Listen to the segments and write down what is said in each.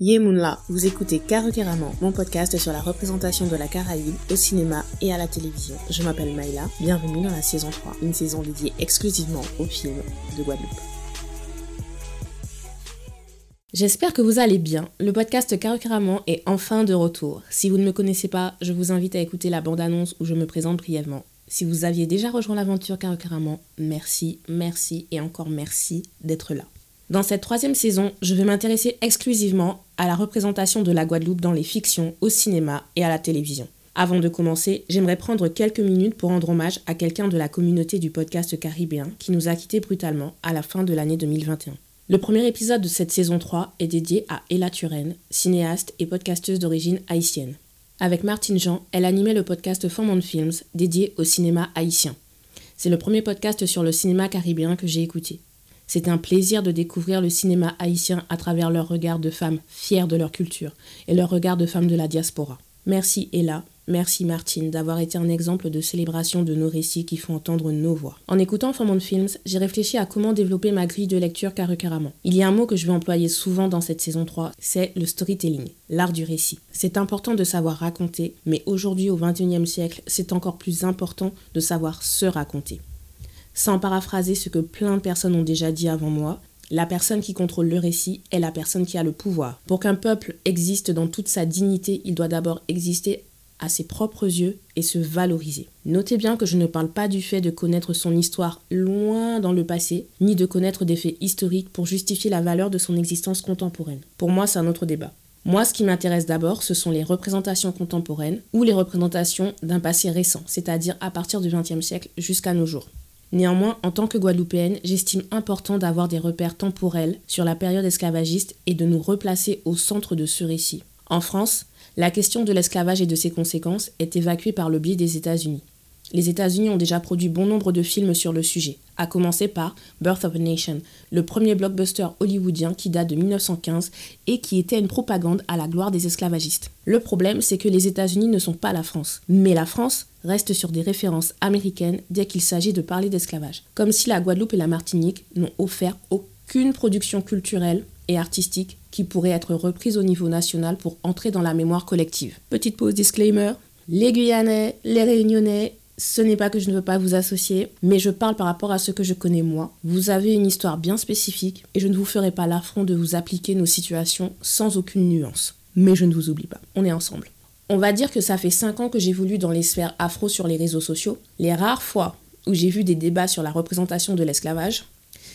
Yemunla, vous écoutez Carrément, mon podcast sur la représentation de la Caraïbe au cinéma et à la télévision. Je m'appelle Maïla, bienvenue dans la saison 3, une saison dédiée exclusivement aux films de Guadeloupe. J'espère que vous allez bien. Le podcast Carrément est enfin de retour. Si vous ne me connaissez pas, je vous invite à écouter la bande-annonce où je me présente brièvement. Si vous aviez déjà rejoint l'aventure Carrément, merci, merci et encore merci d'être là. Dans cette troisième saison, je vais m'intéresser exclusivement à la représentation de la Guadeloupe dans les fictions, au cinéma et à la télévision. Avant de commencer, j'aimerais prendre quelques minutes pour rendre hommage à quelqu'un de la communauté du podcast caribéen qui nous a quittés brutalement à la fin de l'année 2021. Le premier épisode de cette saison 3 est dédié à Ella Turenne, cinéaste et podcasteuse d'origine haïtienne. Avec Martine Jean, elle animait le podcast Form Films dédié au cinéma haïtien. C'est le premier podcast sur le cinéma caribéen que j'ai écouté. C'est un plaisir de découvrir le cinéma haïtien à travers leur regard de femmes fières de leur culture et leur regard de femmes de la diaspora. Merci Ella, merci Martine d'avoir été un exemple de célébration de nos récits qui font entendre nos voix. En écoutant Formant Films, j'ai réfléchi à comment développer ma grille de lecture carrément. Il y a un mot que je vais employer souvent dans cette saison 3, c'est le storytelling, l'art du récit. C'est important de savoir raconter, mais aujourd'hui au XXIe siècle, c'est encore plus important de savoir se raconter. Sans paraphraser ce que plein de personnes ont déjà dit avant moi, la personne qui contrôle le récit est la personne qui a le pouvoir. Pour qu'un peuple existe dans toute sa dignité, il doit d'abord exister à ses propres yeux et se valoriser. Notez bien que je ne parle pas du fait de connaître son histoire loin dans le passé, ni de connaître des faits historiques pour justifier la valeur de son existence contemporaine. Pour moi, c'est un autre débat. Moi, ce qui m'intéresse d'abord, ce sont les représentations contemporaines ou les représentations d'un passé récent, c'est-à-dire à partir du XXe siècle jusqu'à nos jours. Néanmoins, en tant que Guadeloupéenne, j'estime important d'avoir des repères temporels sur la période esclavagiste et de nous replacer au centre de ce récit. En France, la question de l'esclavage et de ses conséquences est évacuée par le biais des États-Unis. Les États-Unis ont déjà produit bon nombre de films sur le sujet, à commencer par Birth of a Nation, le premier blockbuster hollywoodien qui date de 1915 et qui était une propagande à la gloire des esclavagistes. Le problème, c'est que les États-Unis ne sont pas la France, mais la France reste sur des références américaines dès qu'il s'agit de parler d'esclavage, comme si la Guadeloupe et la Martinique n'ont offert aucune production culturelle et artistique qui pourrait être reprise au niveau national pour entrer dans la mémoire collective. Petite pause disclaimer, les Guyanais, les Réunionnais ce n'est pas que je ne veux pas vous associer, mais je parle par rapport à ce que je connais moi. Vous avez une histoire bien spécifique et je ne vous ferai pas l'affront de vous appliquer nos situations sans aucune nuance. Mais je ne vous oublie pas, on est ensemble. On va dire que ça fait 5 ans que j'évolue dans les sphères afro sur les réseaux sociaux. Les rares fois où j'ai vu des débats sur la représentation de l'esclavage,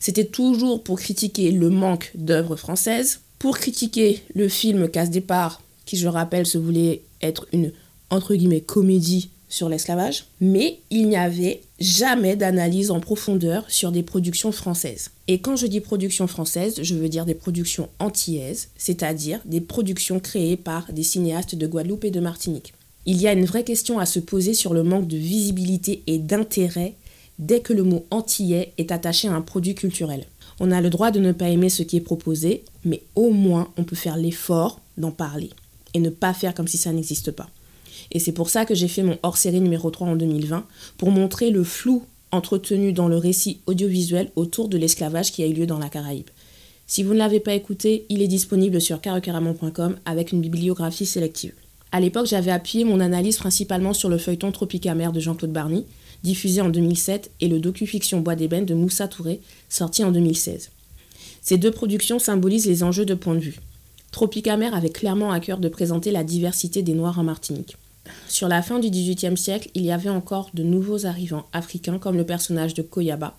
c'était toujours pour critiquer le manque d'œuvres françaises, pour critiquer le film Casse départ, qui je rappelle se voulait être une entre guillemets comédie sur l'esclavage, mais il n'y avait jamais d'analyse en profondeur sur des productions françaises. Et quand je dis productions françaises, je veux dire des productions antillaises, c'est-à-dire des productions créées par des cinéastes de Guadeloupe et de Martinique. Il y a une vraie question à se poser sur le manque de visibilité et d'intérêt dès que le mot antillais est attaché à un produit culturel. On a le droit de ne pas aimer ce qui est proposé, mais au moins on peut faire l'effort d'en parler et ne pas faire comme si ça n'existe pas. Et c'est pour ça que j'ai fait mon hors-série numéro 3 en 2020, pour montrer le flou entretenu dans le récit audiovisuel autour de l'esclavage qui a eu lieu dans la Caraïbe. Si vous ne l'avez pas écouté, il est disponible sur carocaramon.com avec une bibliographie sélective. À l'époque, j'avais appuyé mon analyse principalement sur le feuilleton Tropicamer de Jean-Claude Barny, diffusé en 2007, et le docu-fiction Bois d'ébène de Moussa Touré, sorti en 2016. Ces deux productions symbolisent les enjeux de point de vue. Tropicamer avait clairement à cœur de présenter la diversité des Noirs en Martinique. Sur la fin du XVIIIe siècle, il y avait encore de nouveaux arrivants africains comme le personnage de Koyaba,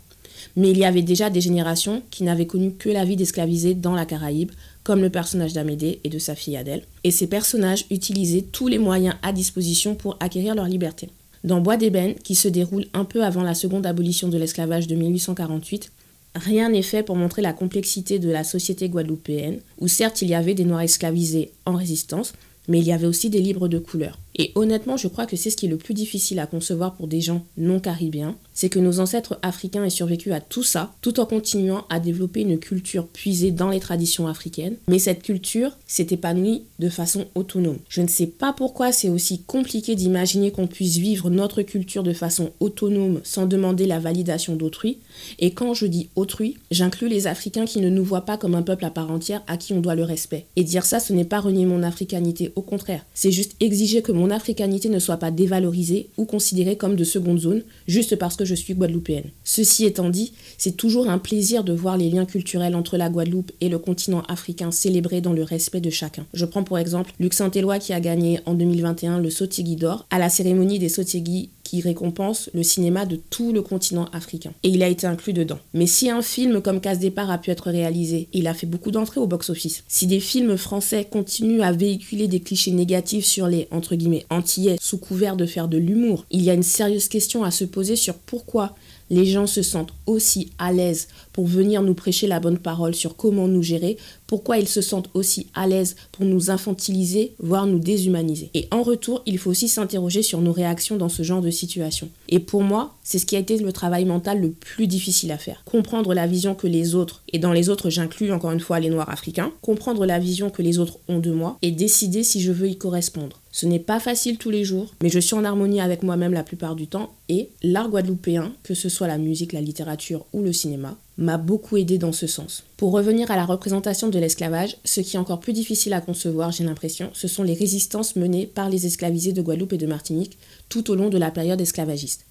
mais il y avait déjà des générations qui n'avaient connu que la vie d'esclavisés dans la Caraïbe, comme le personnage d'Amédée et de sa fille Adèle, et ces personnages utilisaient tous les moyens à disposition pour acquérir leur liberté. Dans Bois d'ébène, qui se déroule un peu avant la seconde abolition de l'esclavage de 1848, rien n'est fait pour montrer la complexité de la société guadeloupéenne, où certes il y avait des Noirs esclavisés en résistance, mais il y avait aussi des libres de couleur. Et honnêtement, je crois que c'est ce qui est le plus difficile à concevoir pour des gens non caribéens, c'est que nos ancêtres africains aient survécu à tout ça, tout en continuant à développer une culture puisée dans les traditions africaines. Mais cette culture s'est épanouie de façon autonome. Je ne sais pas pourquoi c'est aussi compliqué d'imaginer qu'on puisse vivre notre culture de façon autonome sans demander la validation d'autrui. Et quand je dis autrui, j'inclus les Africains qui ne nous voient pas comme un peuple à part entière à qui on doit le respect. Et dire ça, ce n'est pas renier mon africanité, au contraire. C'est juste exiger que africanité ne soit pas dévalorisée ou considérée comme de seconde zone, juste parce que je suis guadeloupéenne. Ceci étant dit, c'est toujours un plaisir de voir les liens culturels entre la Guadeloupe et le continent africain célébrés dans le respect de chacun. Je prends pour exemple Luc Saint-Éloi qui a gagné en 2021 le Sotigui d'or à la cérémonie des Sotigui qui récompense le cinéma de tout le continent africain. Et il a été inclus dedans. Mais si un film comme Casse Départ a pu être réalisé, il a fait beaucoup d'entrées au box-office. Si des films français continuent à véhiculer des clichés négatifs sur les, entre guillemets, antillais sous couvert de faire de l'humour, il y a une sérieuse question à se poser sur pourquoi les gens se sentent aussi à l'aise pour venir nous prêcher la bonne parole sur comment nous gérer, pourquoi ils se sentent aussi à l'aise pour nous infantiliser, voire nous déshumaniser. Et en retour, il faut aussi s'interroger sur nos réactions dans ce genre de situation. Et pour moi, c'est ce qui a été le travail mental le plus difficile à faire. Comprendre la vision que les autres, et dans les autres j'inclus encore une fois les Noirs africains, comprendre la vision que les autres ont de moi et décider si je veux y correspondre. Ce n'est pas facile tous les jours, mais je suis en harmonie avec moi-même la plupart du temps et l'art guadeloupéen, que ce soit la musique, la littérature ou le cinéma, m'a beaucoup aidé dans ce sens. Pour revenir à la représentation de l'esclavage, ce qui est encore plus difficile à concevoir, j'ai l'impression, ce sont les résistances menées par les esclavisés de Guadeloupe et de Martinique tout au long de la période esclavagiste.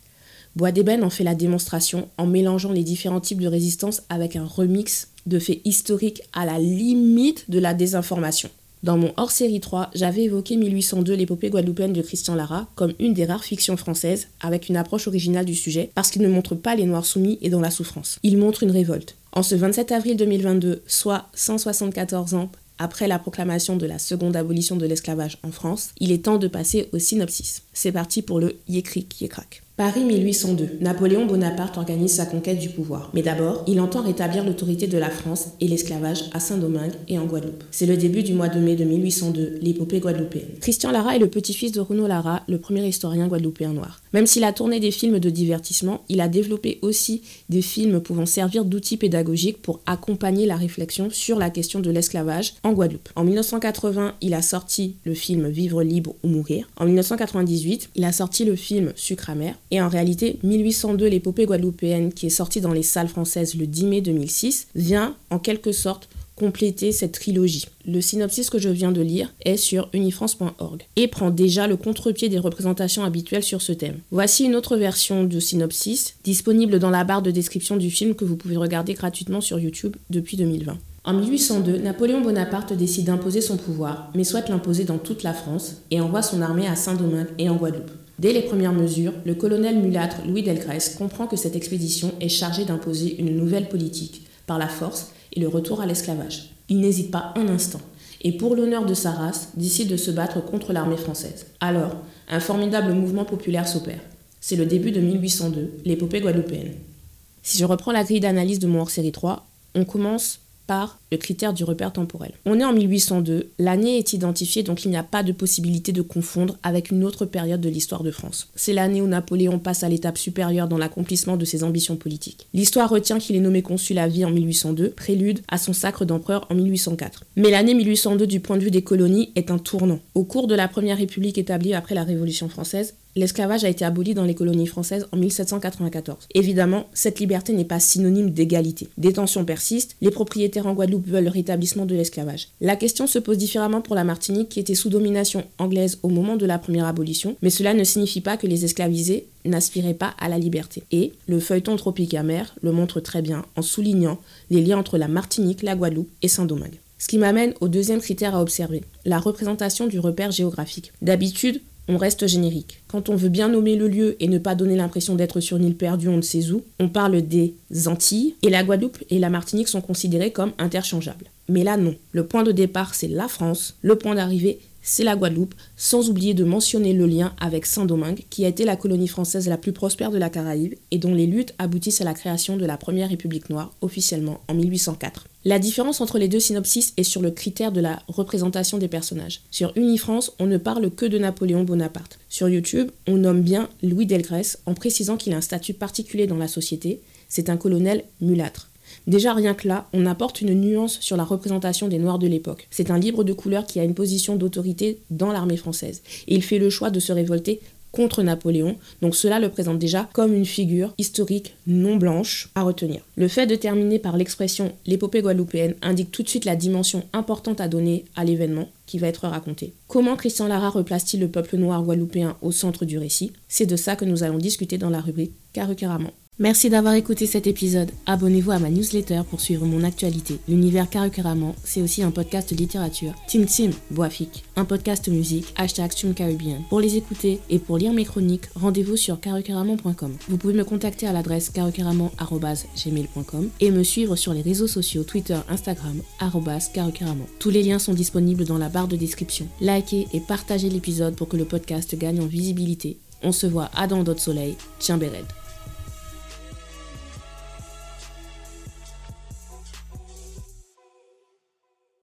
Bois d'ébène en fait la démonstration en mélangeant les différents types de résistance avec un remix de faits historiques à la limite de la désinformation. Dans mon hors-série 3, j'avais évoqué 1802, l'épopée guadeloupéenne de Christian Lara, comme une des rares fictions françaises avec une approche originale du sujet, parce qu'il ne montre pas les Noirs soumis et dans la souffrance. Il montre une révolte. En ce 27 avril 2022, soit 174 ans après la proclamation de la seconde abolition de l'esclavage en France, il est temps de passer au synopsis. C'est parti pour le yécric yécrac. Paris 1802. Napoléon Bonaparte organise sa conquête du pouvoir. Mais d'abord, il entend rétablir l'autorité de la France et l'esclavage à Saint-Domingue et en Guadeloupe. C'est le début du mois de mai de 1802, l'épopée guadeloupéenne. Christian Lara est le petit-fils de Renaud Lara, le premier historien guadeloupéen noir. Même s'il a tourné des films de divertissement, il a développé aussi des films pouvant servir d'outils pédagogiques pour accompagner la réflexion sur la question de l'esclavage en Guadeloupe. En 1980, il a sorti le film Vivre libre ou mourir. En 1998, il a sorti le film Sucre amer et en réalité, 1802, l'épopée guadeloupéenne, qui est sortie dans les salles françaises le 10 mai 2006, vient en quelque sorte compléter cette trilogie. Le synopsis que je viens de lire est sur unifrance.org et prend déjà le contre-pied des représentations habituelles sur ce thème. Voici une autre version de synopsis disponible dans la barre de description du film que vous pouvez regarder gratuitement sur YouTube depuis 2020. En 1802, Napoléon Bonaparte décide d'imposer son pouvoir, mais souhaite l'imposer dans toute la France et envoie son armée à Saint-Domingue et en Guadeloupe. Dès les premières mesures, le colonel mulâtre Louis Delgrès comprend que cette expédition est chargée d'imposer une nouvelle politique, par la force et le retour à l'esclavage. Il n'hésite pas un instant, et pour l'honneur de sa race, décide de se battre contre l'armée française. Alors, un formidable mouvement populaire s'opère. C'est le début de 1802, l'épopée guadeloupéenne. Si je reprends la grille d'analyse de mon hors-série 3, on commence par le critère du repère temporel. On est en 1802, l'année est identifiée donc il n'y a pas de possibilité de confondre avec une autre période de l'histoire de France. C'est l'année où Napoléon passe à l'étape supérieure dans l'accomplissement de ses ambitions politiques. L'histoire retient qu'il est nommé consul à vie en 1802, prélude à son sacre d'empereur en 1804. Mais l'année 1802 du point de vue des colonies est un tournant. Au cours de la première république établie après la Révolution française, l'esclavage a été aboli dans les colonies françaises en 1794. Évidemment, cette liberté n'est pas synonyme d'égalité. Des tensions persistent, les propriétaires en Guadeloupe veulent le rétablissement de l'esclavage. La question se pose différemment pour la Martinique qui était sous domination anglaise au moment de la première abolition, mais cela ne signifie pas que les esclavisés n'aspiraient pas à la liberté. Et le feuilleton tropique amer le montre très bien en soulignant les liens entre la Martinique, la Guadeloupe et Saint-Domingue. Ce qui m'amène au deuxième critère à observer, la représentation du repère géographique. D'habitude, on reste générique. Quand on veut bien nommer le lieu et ne pas donner l'impression d'être sur une île perdue on ne sait où, on parle des Antilles et la Guadeloupe et la Martinique sont considérés comme interchangeables. Mais là non, le point de départ c'est la France, le point d'arrivée c'est la Guadeloupe, sans oublier de mentionner le lien avec Saint-Domingue, qui a été la colonie française la plus prospère de la Caraïbe et dont les luttes aboutissent à la création de la première République noire officiellement en 1804. La différence entre les deux synopsis est sur le critère de la représentation des personnages. Sur Unifrance, on ne parle que de Napoléon Bonaparte. Sur YouTube, on nomme bien Louis Delgrès en précisant qu'il a un statut particulier dans la société, c'est un colonel mulâtre. Déjà rien que là, on apporte une nuance sur la représentation des Noirs de l'époque. C'est un libre de couleur qui a une position d'autorité dans l'armée française. Et il fait le choix de se révolter contre Napoléon, donc cela le présente déjà comme une figure historique non blanche à retenir. Le fait de terminer par l'expression l'épopée guadeloupéenne indique tout de suite la dimension importante à donner à l'événement qui va être raconté. Comment Christian Lara replace-t-il le peuple noir guadeloupéen au centre du récit? C'est de ça que nous allons discuter dans la rubrique Carucaramment. Merci d'avoir écouté cet épisode. Abonnez-vous à ma newsletter pour suivre mon actualité. L'univers Carrément, c'est aussi un podcast littérature. Tim Tim, Boafik, un podcast musique, hashtag Caribbean. Pour les écouter et pour lire mes chroniques, rendez-vous sur carucaramon.com. Vous pouvez me contacter à l'adresse carucaramon.gmail.com et me suivre sur les réseaux sociaux Twitter, Instagram, carucaramon. Tous les liens sont disponibles dans la barre de description. Likez et partagez l'épisode pour que le podcast gagne en visibilité. On se voit à dans d'autres soleils. Tiens, Béred.